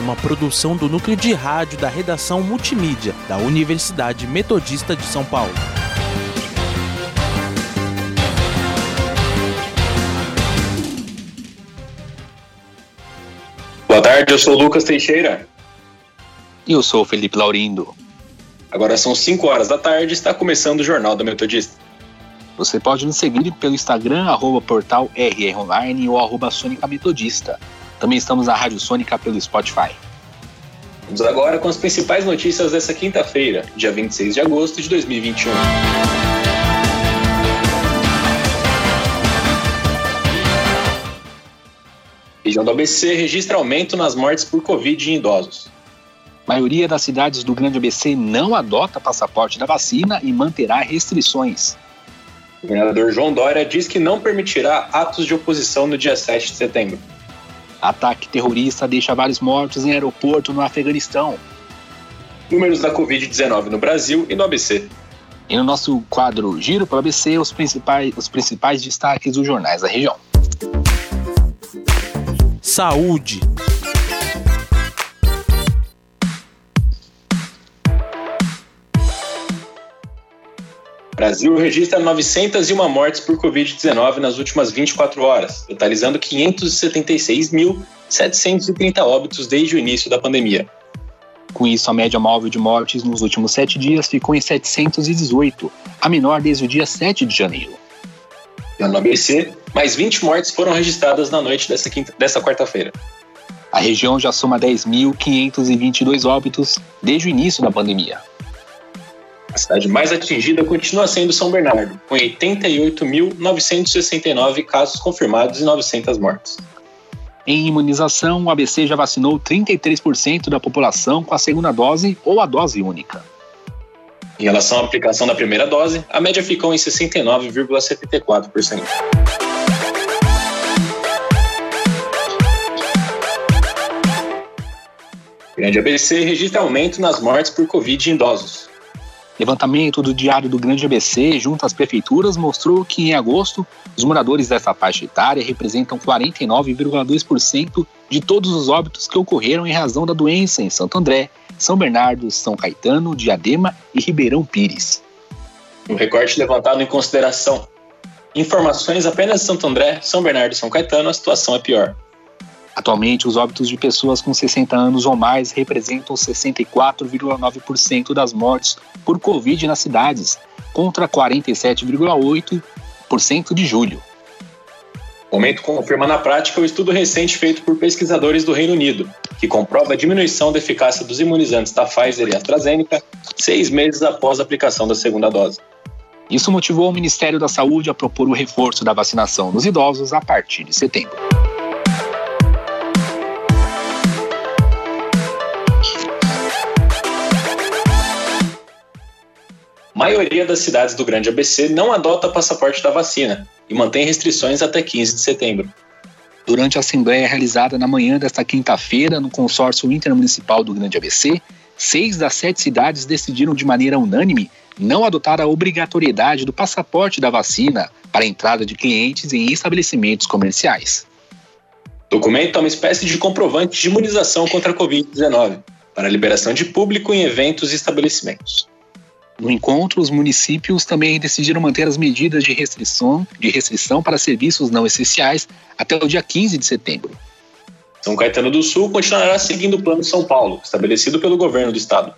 uma produção do núcleo de rádio da redação multimídia da Universidade Metodista de São Paulo. Boa tarde, eu sou o Lucas Teixeira. E eu sou o Felipe Laurindo. Agora são 5 horas da tarde e está começando o Jornal da Metodista. Você pode nos seguir pelo Instagram, arroba portal RR Online ou arroba Sônica Metodista. Também estamos na Rádio Sônica pelo Spotify. Vamos agora com as principais notícias dessa quinta-feira, dia 26 de agosto de 2021. Região do ABC registra aumento nas mortes por Covid em idosos. A maioria das cidades do Grande ABC não adota passaporte da vacina e manterá restrições. O governador João Dória diz que não permitirá atos de oposição no dia 7 de setembro. Ataque terrorista deixa vários mortos em aeroporto no Afeganistão. Números da Covid-19 no Brasil e no ABC. E no nosso quadro Giro para o ABC, os principais, os principais destaques dos jornais da região. Saúde. Brasil registra 901 mortes por Covid-19 nas últimas 24 horas, totalizando 576.730 óbitos desde o início da pandemia. Com isso, a média móvel de mortes nos últimos sete dias ficou em 718, a menor desde o dia 7 de janeiro. No ABC, mais 20 mortes foram registradas na noite dessa, dessa quarta-feira. A região já soma 10.522 óbitos desde o início da pandemia. A cidade mais atingida continua sendo São Bernardo, com 88.969 casos confirmados e 900 mortes. Em imunização, o ABC já vacinou 33% da população com a segunda dose ou a dose única. Em relação à aplicação da primeira dose, a média ficou em 69,74%. Grande ABC registra aumento nas mortes por Covid em idosos. Levantamento do Diário do Grande ABC junto às prefeituras mostrou que em agosto os moradores dessa faixa etária representam 49,2% de todos os óbitos que ocorreram em razão da doença em Santo André, São Bernardo, São Caetano, Diadema e Ribeirão Pires. Um recorte levantado em consideração. Informações apenas de Santo André, São Bernardo e São Caetano, a situação é pior. Atualmente, os óbitos de pessoas com 60 anos ou mais representam 64,9% das mortes por Covid nas cidades, contra 47,8% de julho. O aumento confirma na prática o estudo recente feito por pesquisadores do Reino Unido, que comprova a diminuição da eficácia dos imunizantes da Pfizer e AstraZeneca seis meses após a aplicação da segunda dose. Isso motivou o Ministério da Saúde a propor o reforço da vacinação nos idosos a partir de setembro. Maioria das cidades do Grande ABC não adota passaporte da vacina e mantém restrições até 15 de setembro. Durante a assembleia realizada na manhã desta quinta-feira no consórcio intermunicipal do Grande ABC, seis das sete cidades decidiram de maneira unânime não adotar a obrigatoriedade do passaporte da vacina para a entrada de clientes em estabelecimentos comerciais. O documento é uma espécie de comprovante de imunização contra a Covid-19 para a liberação de público em eventos e estabelecimentos. No encontro, os municípios também decidiram manter as medidas de restrição, de restrição para serviços não essenciais até o dia 15 de setembro. São Caetano do Sul continuará seguindo o Plano São Paulo, estabelecido pelo governo do estado.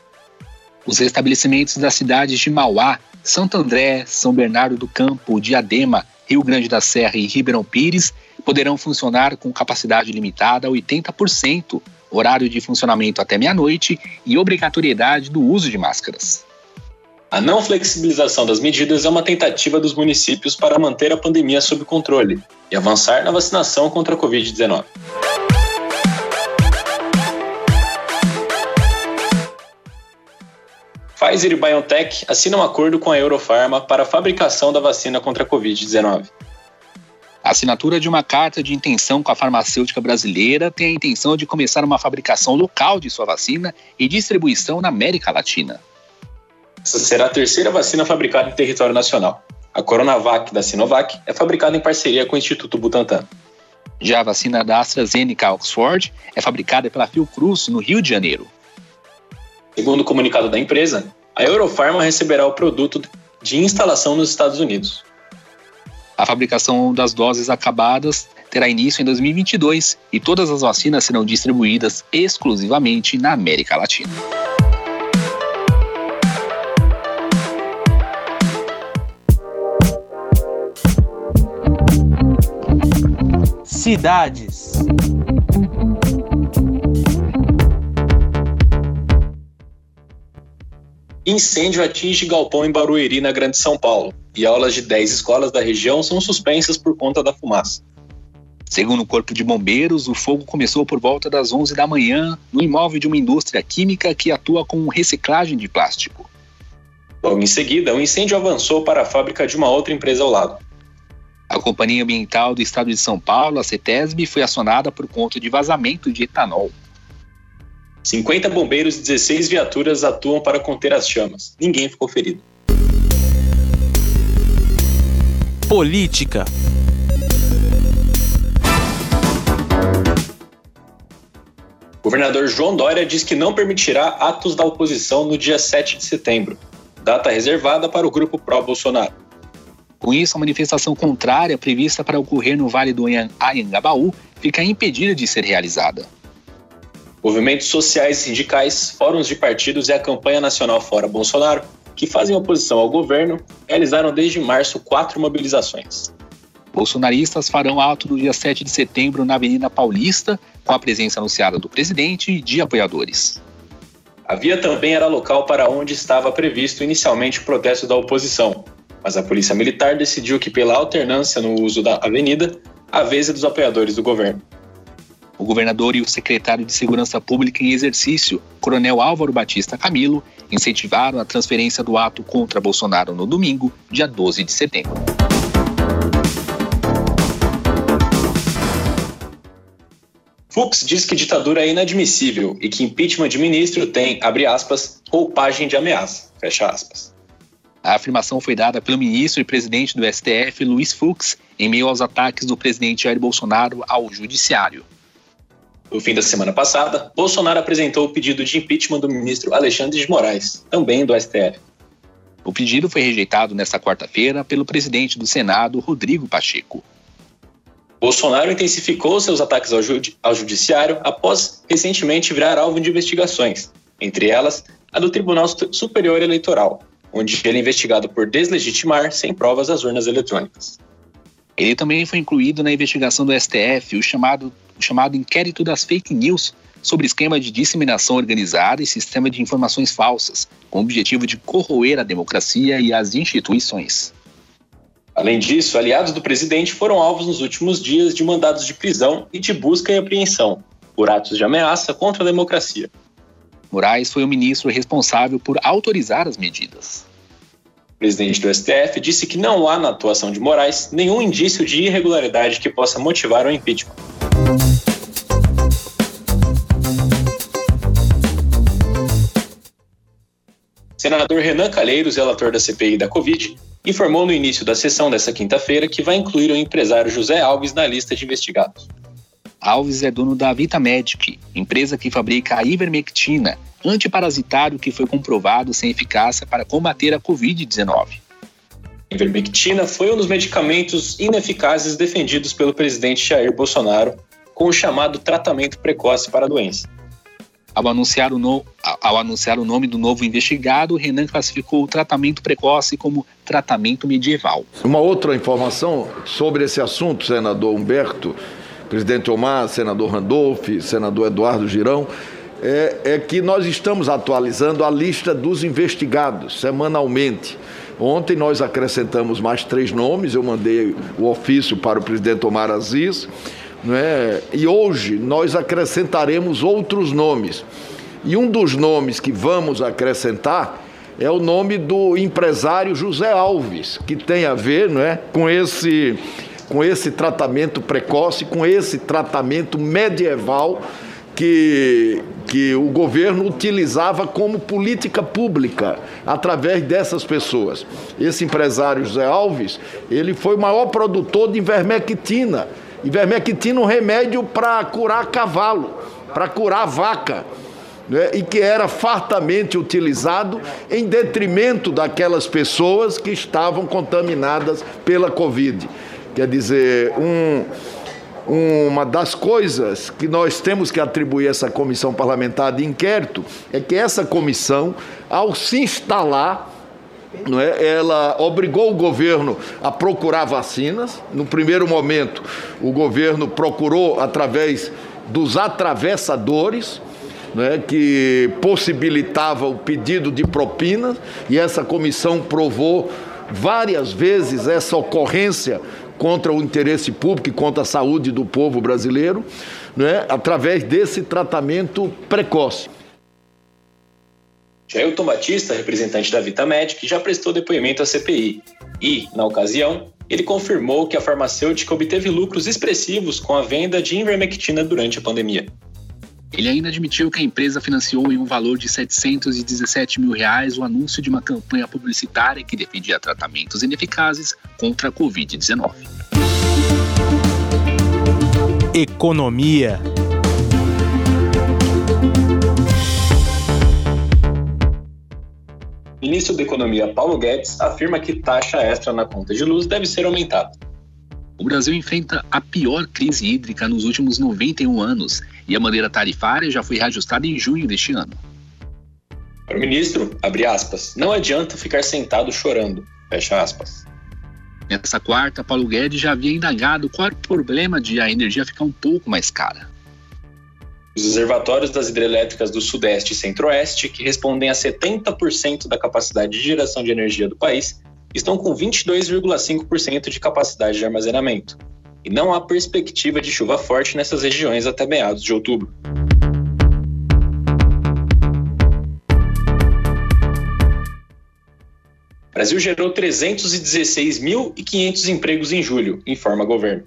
Os estabelecimentos das cidades de Mauá, Santo André, São Bernardo do Campo, Diadema, Rio Grande da Serra e Ribeirão Pires poderão funcionar com capacidade limitada a 80%, horário de funcionamento até meia-noite e obrigatoriedade do uso de máscaras. A não flexibilização das medidas é uma tentativa dos municípios para manter a pandemia sob controle e avançar na vacinação contra a Covid-19. Pfizer e BioNTech assinam um acordo com a Eurofarma para a fabricação da vacina contra a Covid-19. A assinatura de uma carta de intenção com a farmacêutica brasileira tem a intenção de começar uma fabricação local de sua vacina e distribuição na América Latina. Essa será a terceira vacina fabricada em território nacional. A Coronavac da Sinovac é fabricada em parceria com o Instituto Butantan. Já a vacina da AstraZeneca Oxford é fabricada pela Fiocruz, no Rio de Janeiro. Segundo o comunicado da empresa, a Eurofarma receberá o produto de instalação nos Estados Unidos. A fabricação das doses acabadas terá início em 2022 e todas as vacinas serão distribuídas exclusivamente na América Latina. Cidades. Incêndio atinge galpão em Barueri, na Grande São Paulo, e aulas de 10 escolas da região são suspensas por conta da fumaça. Segundo o Corpo de Bombeiros, o fogo começou por volta das 11 da manhã no imóvel de uma indústria química que atua com reciclagem de plástico. Logo em seguida, o incêndio avançou para a fábrica de uma outra empresa ao lado. A Companhia Ambiental do Estado de São Paulo, a CETESB, foi acionada por conta de vazamento de etanol. 50 bombeiros e 16 viaturas atuam para conter as chamas. Ninguém ficou ferido. Política. O governador João Dória diz que não permitirá atos da oposição no dia 7 de setembro, data reservada para o grupo pró-Bolsonaro. Com isso, a manifestação contrária prevista para ocorrer no Vale do Anhangabaú fica impedida de ser realizada. Movimentos sociais sindicais, fóruns de partidos e a campanha nacional Fora Bolsonaro, que fazem oposição ao governo, realizaram desde março quatro mobilizações. Bolsonaristas farão ato no dia 7 de setembro na Avenida Paulista, com a presença anunciada do presidente e de apoiadores. A via também era local para onde estava previsto inicialmente o protesto da oposição, mas a Polícia Militar decidiu que, pela alternância no uso da avenida, a vez é dos apoiadores do governo. O governador e o secretário de Segurança Pública em exercício, Coronel Álvaro Batista Camilo, incentivaram a transferência do ato contra Bolsonaro no domingo, dia 12 de setembro. Fux diz que ditadura é inadmissível e que impeachment de ministro tem, abre aspas, roupagem de ameaça, fecha aspas. A afirmação foi dada pelo ministro e presidente do STF, Luiz Fux, em meio aos ataques do presidente Jair Bolsonaro ao judiciário. No fim da semana passada, Bolsonaro apresentou o pedido de impeachment do ministro Alexandre de Moraes, também do STF. O pedido foi rejeitado nesta quarta-feira pelo presidente do Senado, Rodrigo Pacheco. Bolsonaro intensificou seus ataques ao, judi ao judiciário após recentemente virar alvo de investigações, entre elas a do Tribunal Superior Eleitoral, onde ele é investigado por deslegitimar sem provas as urnas eletrônicas. Ele também foi incluído na investigação do STF, o chamado o chamado inquérito das fake news sobre esquema de disseminação organizada e sistema de informações falsas, com o objetivo de corroer a democracia e as instituições. Além disso, aliados do presidente foram alvos nos últimos dias de mandados de prisão e de busca e apreensão, por atos de ameaça contra a democracia. Moraes foi o ministro responsável por autorizar as medidas. O presidente do STF disse que não há na atuação de Moraes nenhum indício de irregularidade que possa motivar o impeachment. Senador Renan Calheiros, relator da CPI da Covid, informou no início da sessão desta quinta-feira que vai incluir o empresário José Alves na lista de investigados. Alves é dono da Vitamedic, empresa que fabrica a ivermectina, antiparasitário que foi comprovado sem eficácia para combater a Covid-19. A ivermectina foi um dos medicamentos ineficazes defendidos pelo presidente Jair Bolsonaro com o chamado tratamento precoce para a doença. Ao anunciar, o no... Ao anunciar o nome do novo investigado, Renan classificou o tratamento precoce como tratamento medieval. Uma outra informação sobre esse assunto, senador Humberto, presidente Omar, senador Randolph, senador Eduardo Girão, é, é que nós estamos atualizando a lista dos investigados semanalmente. Ontem nós acrescentamos mais três nomes, eu mandei o ofício para o presidente Omar Aziz é? E hoje nós acrescentaremos outros nomes. E um dos nomes que vamos acrescentar é o nome do empresário José Alves, que tem a ver não é, com, esse, com esse tratamento precoce, com esse tratamento medieval que, que o governo utilizava como política pública através dessas pessoas. Esse empresário José Alves, ele foi o maior produtor de ivermectina. Ivermectina é um remédio para curar cavalo, para curar vaca. Né? E que era fartamente utilizado em detrimento daquelas pessoas que estavam contaminadas pela Covid. Quer dizer, um, uma das coisas que nós temos que atribuir a essa comissão parlamentar de inquérito é que essa comissão, ao se instalar, não é, ela obrigou o governo a procurar vacinas. No primeiro momento, o governo procurou através dos atravessadores, é, que possibilitava o pedido de propinas, e essa comissão provou várias vezes essa ocorrência contra o interesse público e contra a saúde do povo brasileiro, né, através desse tratamento precoce. Jailton Batista, representante da Vitamedic, já prestou depoimento à CPI e, na ocasião, ele confirmou que a farmacêutica obteve lucros expressivos com a venda de ivermectina durante a pandemia. Ele ainda admitiu que a empresa financiou em um valor de 717 mil reais o anúncio de uma campanha publicitária que defendia tratamentos ineficazes contra a Covid-19. Economia. Ministro da Economia Paulo Guedes afirma que taxa extra na conta de luz deve ser aumentada. O Brasil enfrenta a pior crise hídrica nos últimos 91 anos e a maneira tarifária já foi reajustada em junho deste ano. Para o ministro, abre aspas, não adianta ficar sentado chorando, fecha aspas. Nessa quarta, Paulo Guedes já havia indagado qual era o problema de a energia ficar um pouco mais cara. Os reservatórios das hidrelétricas do Sudeste e Centro-Oeste, que respondem a 70% da capacidade de geração de energia do país, estão com 22,5% de capacidade de armazenamento, e não há perspectiva de chuva forte nessas regiões até meados de outubro. Brasil gerou 316.500 empregos em julho, informa o governo.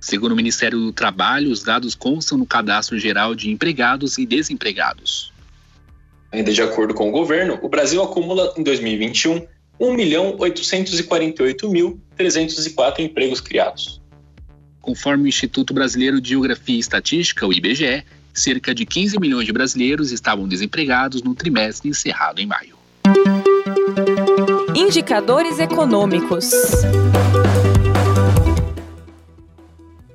Segundo o Ministério do Trabalho, os dados constam no Cadastro Geral de Empregados e Desempregados. Ainda de acordo com o governo, o Brasil acumula em 2021 1.848.304 empregos criados. Conforme o Instituto Brasileiro de Geografia e Estatística, o IBGE, cerca de 15 milhões de brasileiros estavam desempregados no trimestre encerrado em maio. Indicadores econômicos.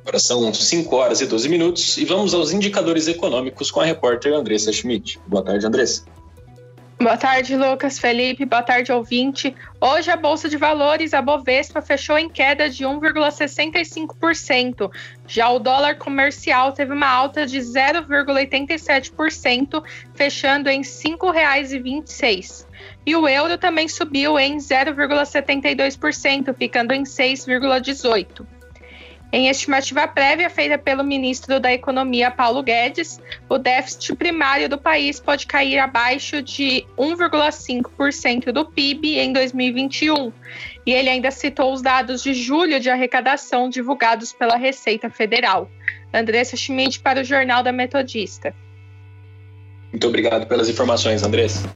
Agora são 5 horas e 12 minutos e vamos aos indicadores econômicos com a repórter Andressa Schmidt. Boa tarde, Andressa. Boa tarde, Lucas, Felipe. Boa tarde, ouvinte. Hoje a Bolsa de Valores, a Bovespa, fechou em queda de 1,65%. Já o dólar comercial teve uma alta de 0,87%, fechando em R$ 5,26. E o euro também subiu em 0,72%, ficando em 6,18%. Em estimativa prévia feita pelo ministro da Economia, Paulo Guedes, o déficit primário do país pode cair abaixo de 1,5% do PIB em 2021. E ele ainda citou os dados de julho de arrecadação divulgados pela Receita Federal. Andressa Schmidt para o Jornal da Metodista. Muito obrigado pelas informações, Andressa.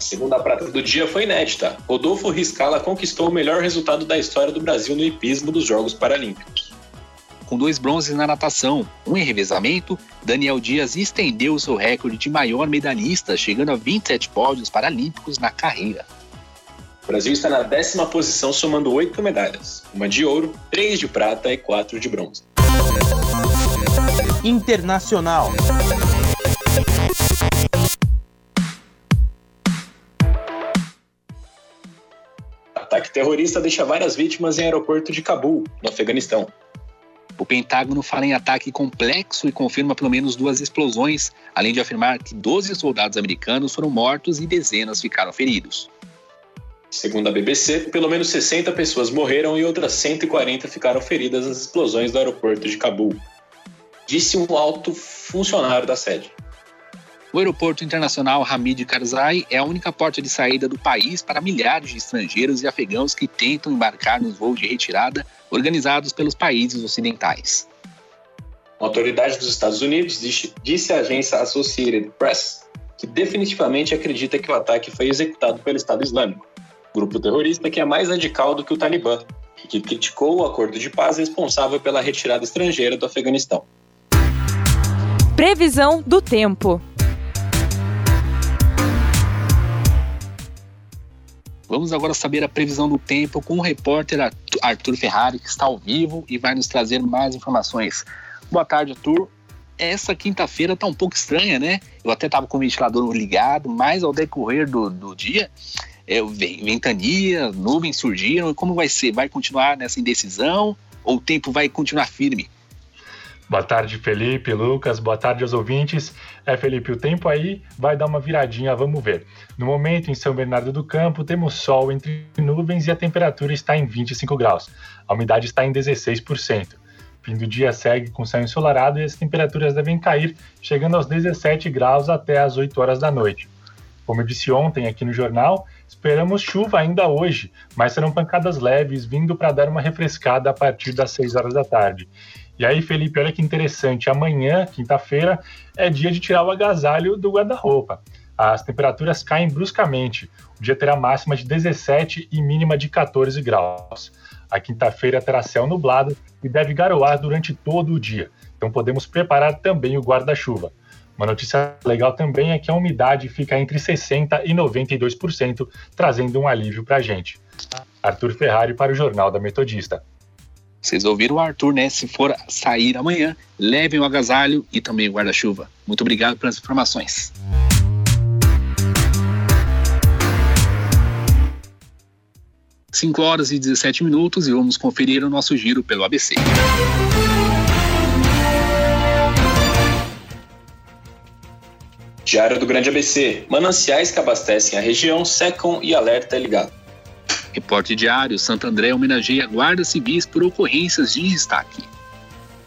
A segunda prata do dia foi inédita. Rodolfo Riscala conquistou o melhor resultado da história do Brasil no hipismo dos Jogos Paralímpicos. Com dois bronzes na natação, um em revezamento, Daniel Dias estendeu o seu recorde de maior medalhista, chegando a 27 pódios paralímpicos na carreira. O Brasil está na décima posição, somando oito medalhas: uma de ouro, três de prata e quatro de bronze. Internacional. Ataque terrorista deixa várias vítimas em aeroporto de Cabul, no Afeganistão. O Pentágono fala em ataque complexo e confirma pelo menos duas explosões, além de afirmar que 12 soldados americanos foram mortos e dezenas ficaram feridos. Segundo a BBC, pelo menos 60 pessoas morreram e outras 140 ficaram feridas nas explosões do aeroporto de Cabul. Disse um alto funcionário da sede. O aeroporto internacional Hamid Karzai é a única porta de saída do país para milhares de estrangeiros e afegãos que tentam embarcar nos voos de retirada organizados pelos países ocidentais. Uma autoridade dos Estados Unidos disse, disse à agência Associated Press que definitivamente acredita que o ataque foi executado pelo Estado Islâmico, grupo terrorista que é mais radical do que o Talibã, e que criticou o acordo de paz responsável pela retirada estrangeira do Afeganistão. Previsão do tempo. Vamos agora saber a previsão do tempo com o repórter Arthur Ferrari, que está ao vivo e vai nos trazer mais informações. Boa tarde, Arthur. Essa quinta-feira está um pouco estranha, né? Eu até estava com o ventilador ligado, mas ao decorrer do, do dia, é, ventania, nuvens surgiram. Como vai ser? Vai continuar nessa indecisão ou o tempo vai continuar firme? Boa tarde, Felipe, Lucas, boa tarde aos ouvintes. É, Felipe, o tempo aí vai dar uma viradinha, vamos ver. No momento, em São Bernardo do Campo, temos sol entre nuvens e a temperatura está em 25 graus. A umidade está em 16%. Fim do dia segue com céu ensolarado e as temperaturas devem cair, chegando aos 17 graus até as 8 horas da noite. Como eu disse ontem aqui no jornal, esperamos chuva ainda hoje, mas serão pancadas leves vindo para dar uma refrescada a partir das 6 horas da tarde. E aí, Felipe, olha que interessante. Amanhã, quinta-feira, é dia de tirar o agasalho do guarda-roupa. As temperaturas caem bruscamente. O dia terá máxima de 17 e mínima de 14 graus. A quinta-feira terá céu nublado e deve garoar durante todo o dia. Então podemos preparar também o guarda-chuva. Uma notícia legal também é que a umidade fica entre 60% e 92%, trazendo um alívio para a gente. Arthur Ferrari para o Jornal da Metodista. Vocês ouviram o Arthur, né? Se for sair amanhã, levem o agasalho e também o guarda-chuva. Muito obrigado pelas informações. Cinco horas e 17 minutos e vamos conferir o nosso giro pelo ABC. Diário do Grande ABC. Mananciais que abastecem a região secam e alerta é ligado. Reporte Diário, Santo André homenageia guardas civis por ocorrências de destaque.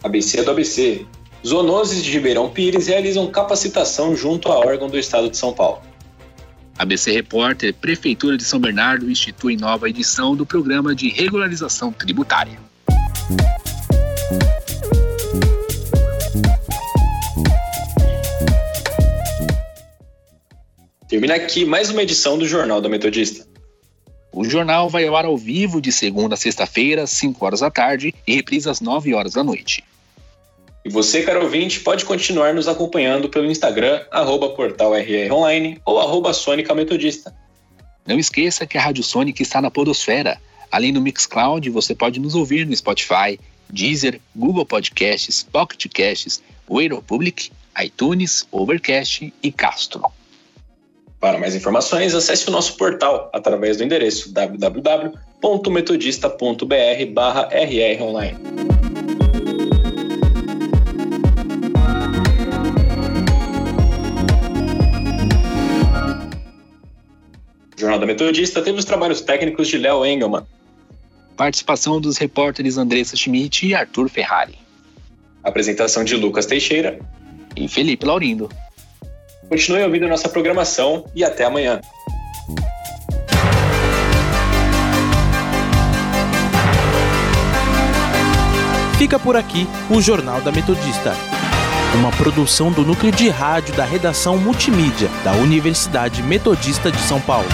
ABC do ABC. Zoonoses de Ribeirão Pires realizam capacitação junto a órgão do Estado de São Paulo. ABC Repórter, Prefeitura de São Bernardo institui nova edição do Programa de Regularização Tributária. Termina aqui mais uma edição do Jornal da Metodista. O jornal vai ao ar ao vivo de segunda a sexta-feira, às 5 horas da tarde, e reprisa às 9 horas da noite. E você, caro ouvinte, pode continuar nos acompanhando pelo Instagram, arroba portalrronline ou arroba Sônica Metodista. Não esqueça que a Rádio Sônica está na podosfera. Além do Mixcloud, você pode nos ouvir no Spotify, Deezer, Google Podcasts, Pocket Casts, Public, iTunes, Overcast e Castro. Para mais informações, acesse o nosso portal através do endereço www.metodista.br/rronline. O Jornal da Metodista teve os trabalhos técnicos de Léo Engelmann. Participação dos repórteres Andressa Schmidt e Arthur Ferrari. Apresentação de Lucas Teixeira e Felipe Laurindo. Continue ouvindo nossa programação e até amanhã. Fica por aqui o Jornal da Metodista, uma produção do núcleo de rádio da redação multimídia da Universidade Metodista de São Paulo.